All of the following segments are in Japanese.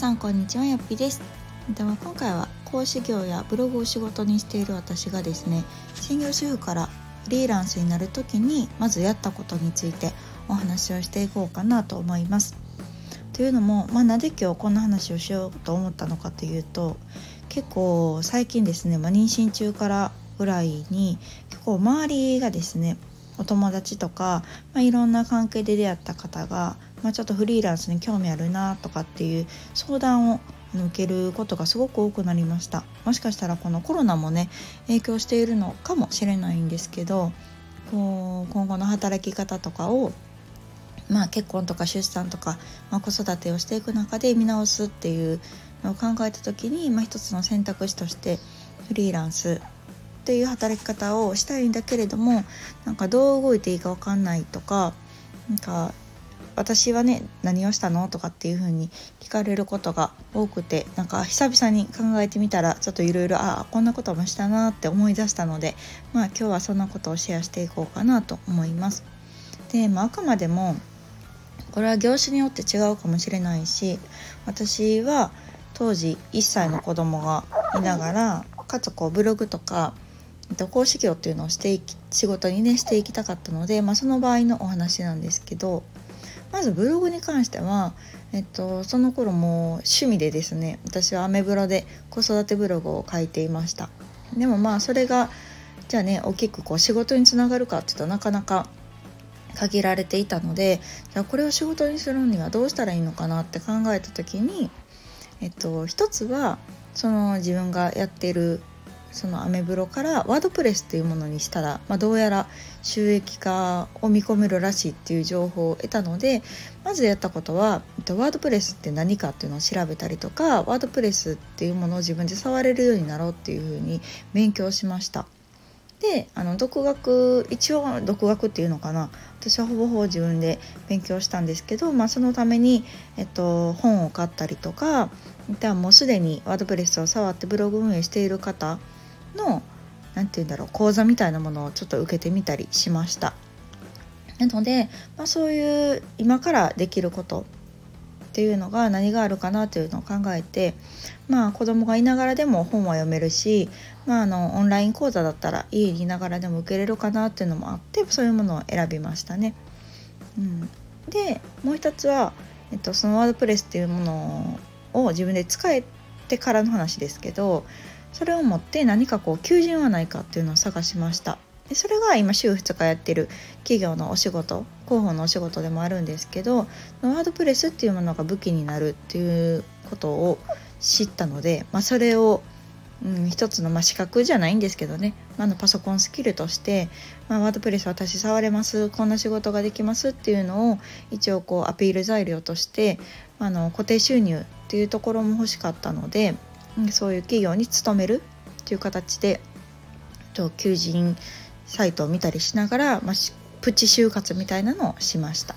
さんこんにちは。やっぴです。では今回は講師業やブログを仕事にしている私がですね専業主婦からフリーランスになる時にまずやったことについてお話をしていこうかなと思います。というのも、まあ、なぜ今日こんな話をしようと思ったのかというと結構最近ですね、まあ、妊娠中からぐらいに結構周りがですねお友達とか、まあ、いろんな関係で出会った方が、まあ、ちょっとフリーランスに興味あるなとかっていう相談を受けることがすごく多くなりました。もしかしたらこのコロナもね影響しているのかもしれないんですけどこう今後の働き方とかをまあ、結婚とか出産とか、まあ、子育てをしていく中で見直すっていうのを考えた時に、まあ、一つの選択肢としてフリーランスっていう働き方をしたいんだけれどもなんかどう動いていいか分かんないとかなんか私はね何をしたの？とかっていう風に聞かれることが多くてなんか久々に考えてみたらちょっといろいろああこんなこともしたなって思い出したのでまあ今日はそんなことをシェアしていこうかなと思います。で、まあ、あくまでもこれは業種によって違うかもしれないし私は当時1歳の子供がいながらかつこうブログとか講師業っていうのをしていき仕事にねしていきたかったので、まあ、その場合のお話なんですけどまずブログに関しては、えっと、その頃も趣味でですね私はアメブロで子育てブログを書いていました。でもまあそれがじゃあね大きくこう仕事につながるかっていうとなかなか限られていたのでじゃあこれを仕事にするにはどうしたらいいのかなって考えた時に、えっと、一つはその自分がやってるそのアメブロからワードプレスっていうものにしたら、まあ、どうやら収益化を見込めるらしいっていう情報を得たのでまずやったことはワードプレスって何かっていうのを調べたりとかワードプレスっていうものを自分で触れるようになろうっていうふうに勉強しました。であの独学一応独学っていうのかな私はほぼほぼ自分で勉強したんですけど、まあ、そのために、えっと、本を買ったりとかではもうすでにワードプレスを触ってブログ運営している方の何て言うんだろう講座みたいなものをちょっと受けてみたりしました。なので、まあ、そういう今からできることっていうのが何があるかなというのを考えてまあ子供がいながらでも本は読めるし、まあ、あのオンライン講座だったら家にいながらでも受けれるかなっていうのもあってそういうものを選びましたね。うん、でもう一つは、えっと、そのワードプレスっていうものを自分で使えてからの話ですけどそれを持って何かこう求人はないかっていうのを探しました。でそれが今週2日やってる企業のお仕事広報のお仕事でもあるんですけどワードプレスっていうものが武器になるっていうことを知ったので、まあ、それを、うん、一つの、まあ、資格じゃないんですけどね、まあ、のパソコンスキルとして、まあ、ワードプレス私触れます。こんな仕事ができますっていうのを一応こうアピール材料として、あの固定収入っていうところも欲しかったのでそういう企業に勤めるっていう形で求人サイトを見たりしながら、まあ、プチ就活みたいなのをしました。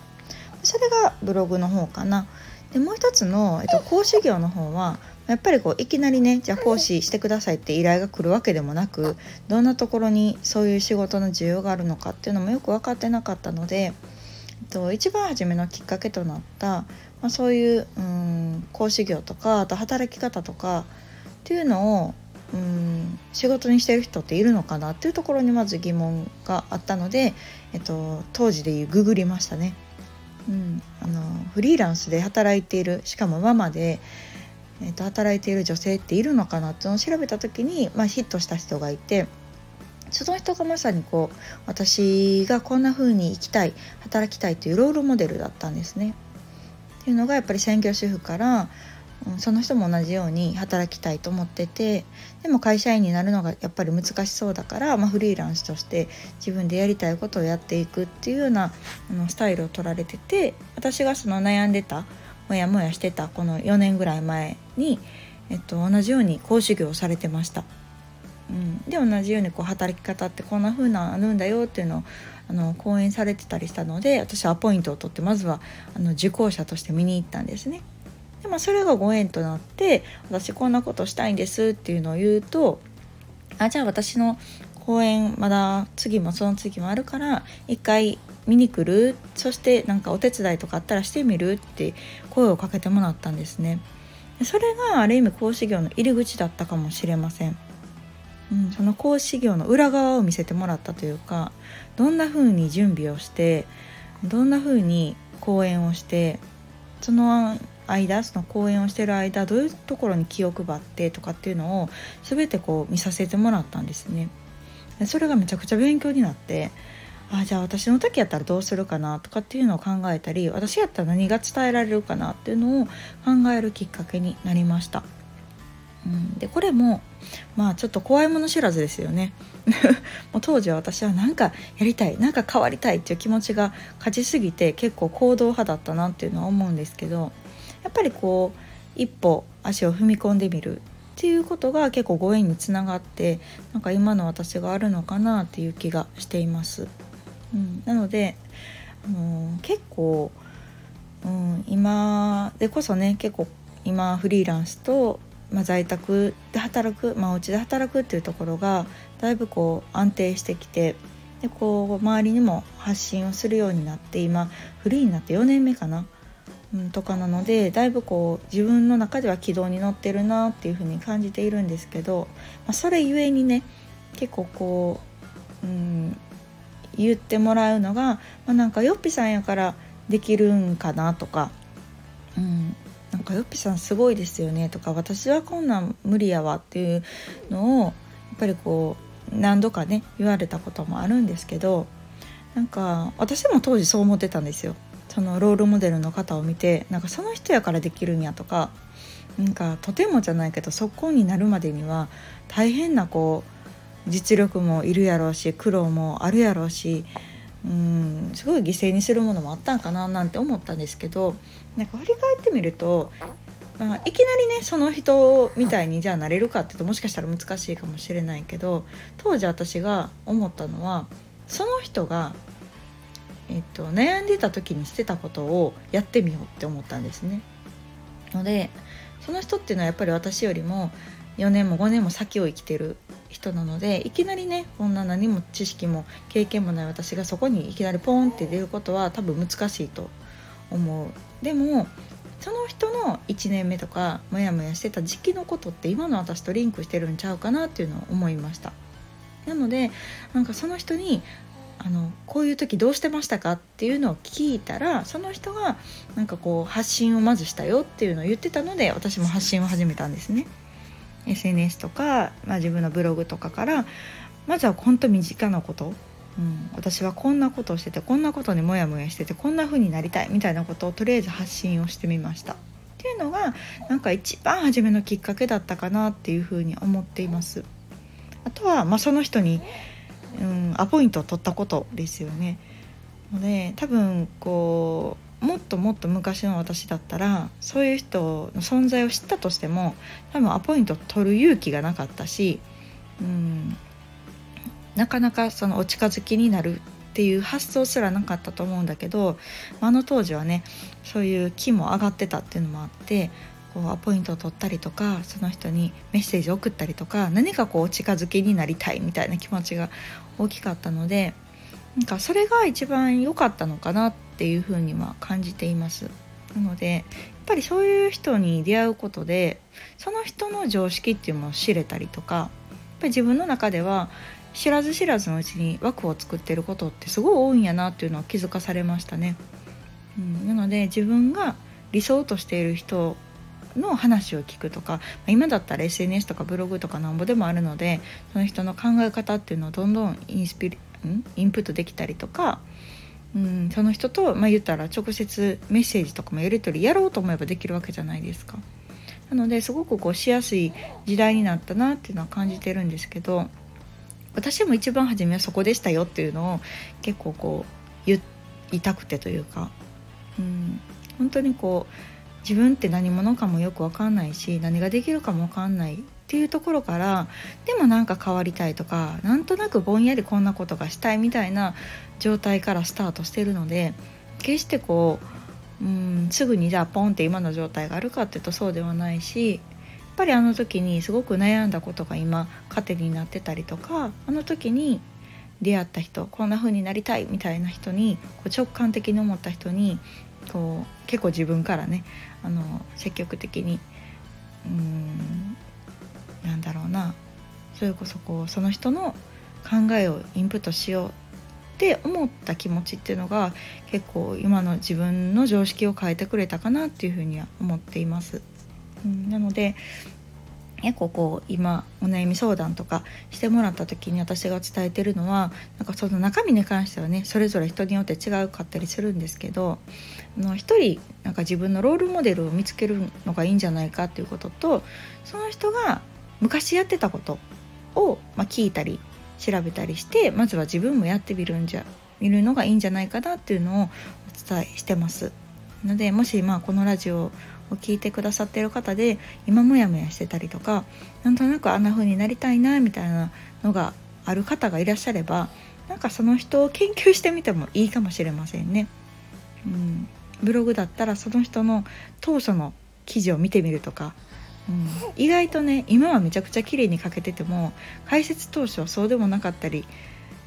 それがブログの方かな。でもう一つの、えっと、講師業の方はやっぱりこういきなりねじゃあ講師してくださいって依頼が来るわけでもなくどんなところにそういう仕事の需要があるのかっていうのもよく分かってなかったので、えっと、一番初めのきっかけとなった、まあ、そういううん講師業とかあと働き方とかっていうのをうん仕事にしてる人っているのかなっていうところにまず疑問があったので、えっと、当時でいうググりましたね。うん、あのフリーランスで働いているしかもママで、えっと、働いている女性っているのかなっていうのを調べた時に、まあ、ヒットした人がいてその人がまさにこう私がこんな風に生きたい働きたいというロールモデルだったんですね。っていうのがやっぱり専業主婦からその人も同じように働きたいと思っててでも会社員になるのがやっぱり難しそうだから、まあ、フリーランスとして自分でやりたいことをやっていくっていうようなあのスタイルを取られてて私がその悩んでたモヤモヤしてたこの4年ぐらい前に、えっと、同じように講師業をされてました。うん、で同じようにこう働き方ってこんな風なあるんだよっていうのをあの講演されてたりしたので私はアポイントを取ってまずはあの受講者として見に行ったんですね。でまあ、それがご縁となって私こんなことしたいんですっていうのを言うとあじゃあ私の公演まだ次もその次もあるから一回見に来る？そしてなんかお手伝いとかあったらしてみるって声をかけてもらったんですね。それがある意味講師業の入り口だったかもしれません。うん、その講師業の裏側を見せてもらったというかどんな風に準備をしてどんな風に講演をしてその間その講演をしてる間どういうところに気を配ってとかっていうのを全てこう見させてもらったんですね。それがめちゃくちゃ勉強になってあじゃあ私の時やったらどうするかなとかっていうのを考えたり私やったら何が伝えられるかなっていうのを考えるきっかけになりました。うん、でこれもまあちょっと怖いもの知らずですよね もう当時は私は何かやりたい何か変わりたいっていう気持ちが勝ちすぎて結構行動派だったなっていうのは思うんですけどやっぱりこう一歩足を踏み込んでみるっていうことが結構ご縁につながってなんか今の私があるのかなっていう気がしています。うん、なので、あのー、結構、うん、今でこそね結構今フリーランスとまあ、在宅で働く、まあ、お家で働くっていうところがだいぶこう安定してきてでこう周りにも発信をするようになって今フリーになって4年目かな、とかなのでだいぶこう自分の中では軌道に乗ってるなっていうふうに感じているんですけど、まあ、それゆえにね結構こう、うん、言ってもらうのが、まあ、なんかよっぴさんやからできるんかなとか、うん、なんかよっぴさんすごいですよねとか私はこんなん無理やわっていうのをやっぱりこう何度かね言われたこともあるんですけどなんか私も当時そう思ってたんですよ。そのロールモデルの方を見てなんかその人やからできるんやとかなんかとてもじゃないけどそこになるまでには大変なこう実力もいるやろうし苦労もあるやろうしうんすごい犠牲にするものもあったんかななんて思ったんですけどなんか振り返ってみると、まあ、いきなりねその人みたいにじゃあなれるかっていうともしかしたら難しいかもしれないけど当時私が思ったのはその人が、えっと、悩んでた時にしてたことをやってみようって思ったんですね。のでその人っていうのはやっぱり私よりも4年も5年も先を生きてる人なのでいきなりねこんな何も知識も経験もない私がそこにいきなりポーンって出ることは多分難しいと思うでもその人の1年目とかモヤモヤしてた時期のことって今の私とリンクしてるんちゃうかなっていうのを思いましたなのでなんかその人にあのこういう時どうしてましたかっていうのを聞いたらその人がなんかこう発信をまずしたよっていうのを言ってたので私も発信を始めたんですね。SNS とか、まあ、自分のブログとかからまずは本当身近なこと、うん、私はこんなことをしててこんなことにモヤモヤしててこんな風になりたいみたいなことをとりあえず発信をしてみました。っていうのがなんか一番初めのきっかけだったかなっていうふうに思っています。あとは、まあ、その人に、うん、アポイントを取ったことですよね。で多分こうもっともっと昔の私だったらそういう人の存在を知ったとしても多分アポイント取る勇気がなかったしうんなかなかそのお近づきになるっていう発想すらなかったと思うんだけどあの当時はねそういう気も上がってたっていうのもあってこうアポイントを取ったりとかその人にメッセージを送ったりとか何かこうお近づきになりたいみたいな気持ちが大きかったのでなんかそれが一番良かったのかなっていうふうには感じています。なのでやっぱりそういう人に出会うことでその人の常識っていうものを知れたりとかやっぱり自分の中では知らず知らずのうちに枠を作ってることってすごい多いんやなっていうのは気づかされましたね。うん、なので自分が理想としている人の話を聞くとか今だったら SNS とかブログとかなんぼでもあるのでその人の考え方っていうのをどんどんインスピリインプットできたりとか、うん、その人と、まあ、言ったら直接メッセージとかもやり取りやろうと思えばできるわけじゃないですか。なのですごくこうしやすい時代になったなっていうのは感じてるんですけど私も一番初めはそこでしたよっていうのを結構こう言いたくてというか、うん、本当にこう自分って何者かもよく分かんないし何ができるかも分かんないっていうところからでもなんか変わりたいとかなんとなくぼんやりこんなことがしたいみたいな状態からスタートしてるので決してこううんすぐにじゃあポンって今の状態があるかっていうとそうではないしやっぱりあの時にすごく悩んだことが今糧になってたりとかあの時に出会った人こんな風になりたいみたいな人にこう直感的に思った人にこう結構自分からねあの積極的にうーんなんだろうなそれこそこうその人の考えをインプットしようって思った気持ちっていうのが結構今の自分の常識を変えてくれたかなっていうふうには思っています。うん、なので結構こう今お悩み相談とかしてもらった時に私が伝えてるのはなんかその中身に関してはねそれぞれ人によって違うかったりするんですけど一人なんか自分のロールモデルを見つけるのがいいんじゃないかっていうこととその人が昔やってたことを、ま、聞いたり調べたりしてまずは自分もやってみるんじゃ見るのがいいんじゃないかなっていうのをお伝えしてます。のでもしまあこのラジオを聞いてくださってる方で今モヤモヤしてたりとかなんとなくあんな風になりたいなみたいなのがある方がいらっしゃればなんかその人を研究してみてもいいかもしれませんね。うん、ブログだったらその人の当初の記事を見てみるとか、うん、意外とね今はめちゃくちゃ綺麗に書けてても解説当初はそうでもなかったり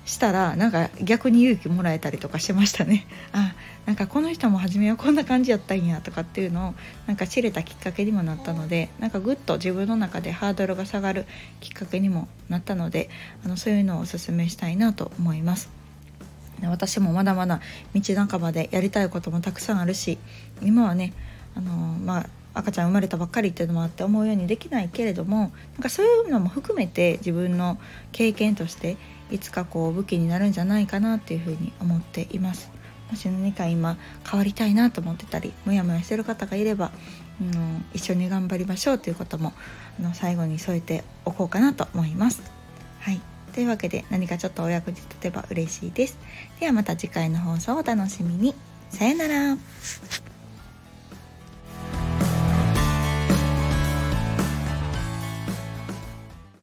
したらなんか逆に勇気もらえたりとかしましたね。あなんかこの人も初めはこんな感じやったんやとかっていうのをなんか知れたきっかけにもなったのでなんかぐっと自分の中でハードルが下がるきっかけにもなったのであのそういうのをおすすめしたいなと思います。私もまだまだ道半ばでやりたいこともたくさんあるし今はねあのまあ赤ちゃん生まれたばっかりっていうのもあって思うようにできないけれどもなんかそういうのも含めて自分の経験としていつかこう武器になるんじゃないかなっていうふうに思っています。もし何か今変わりたいなと思ってたりモヤモヤしてる方がいれば、うん、一緒に頑張りましょうということもあの最後に添えておこうかなと思います。はいというわけで何かちょっとお役に立てば嬉しいです。ではまた次回の放送をお楽しみに。さよなら。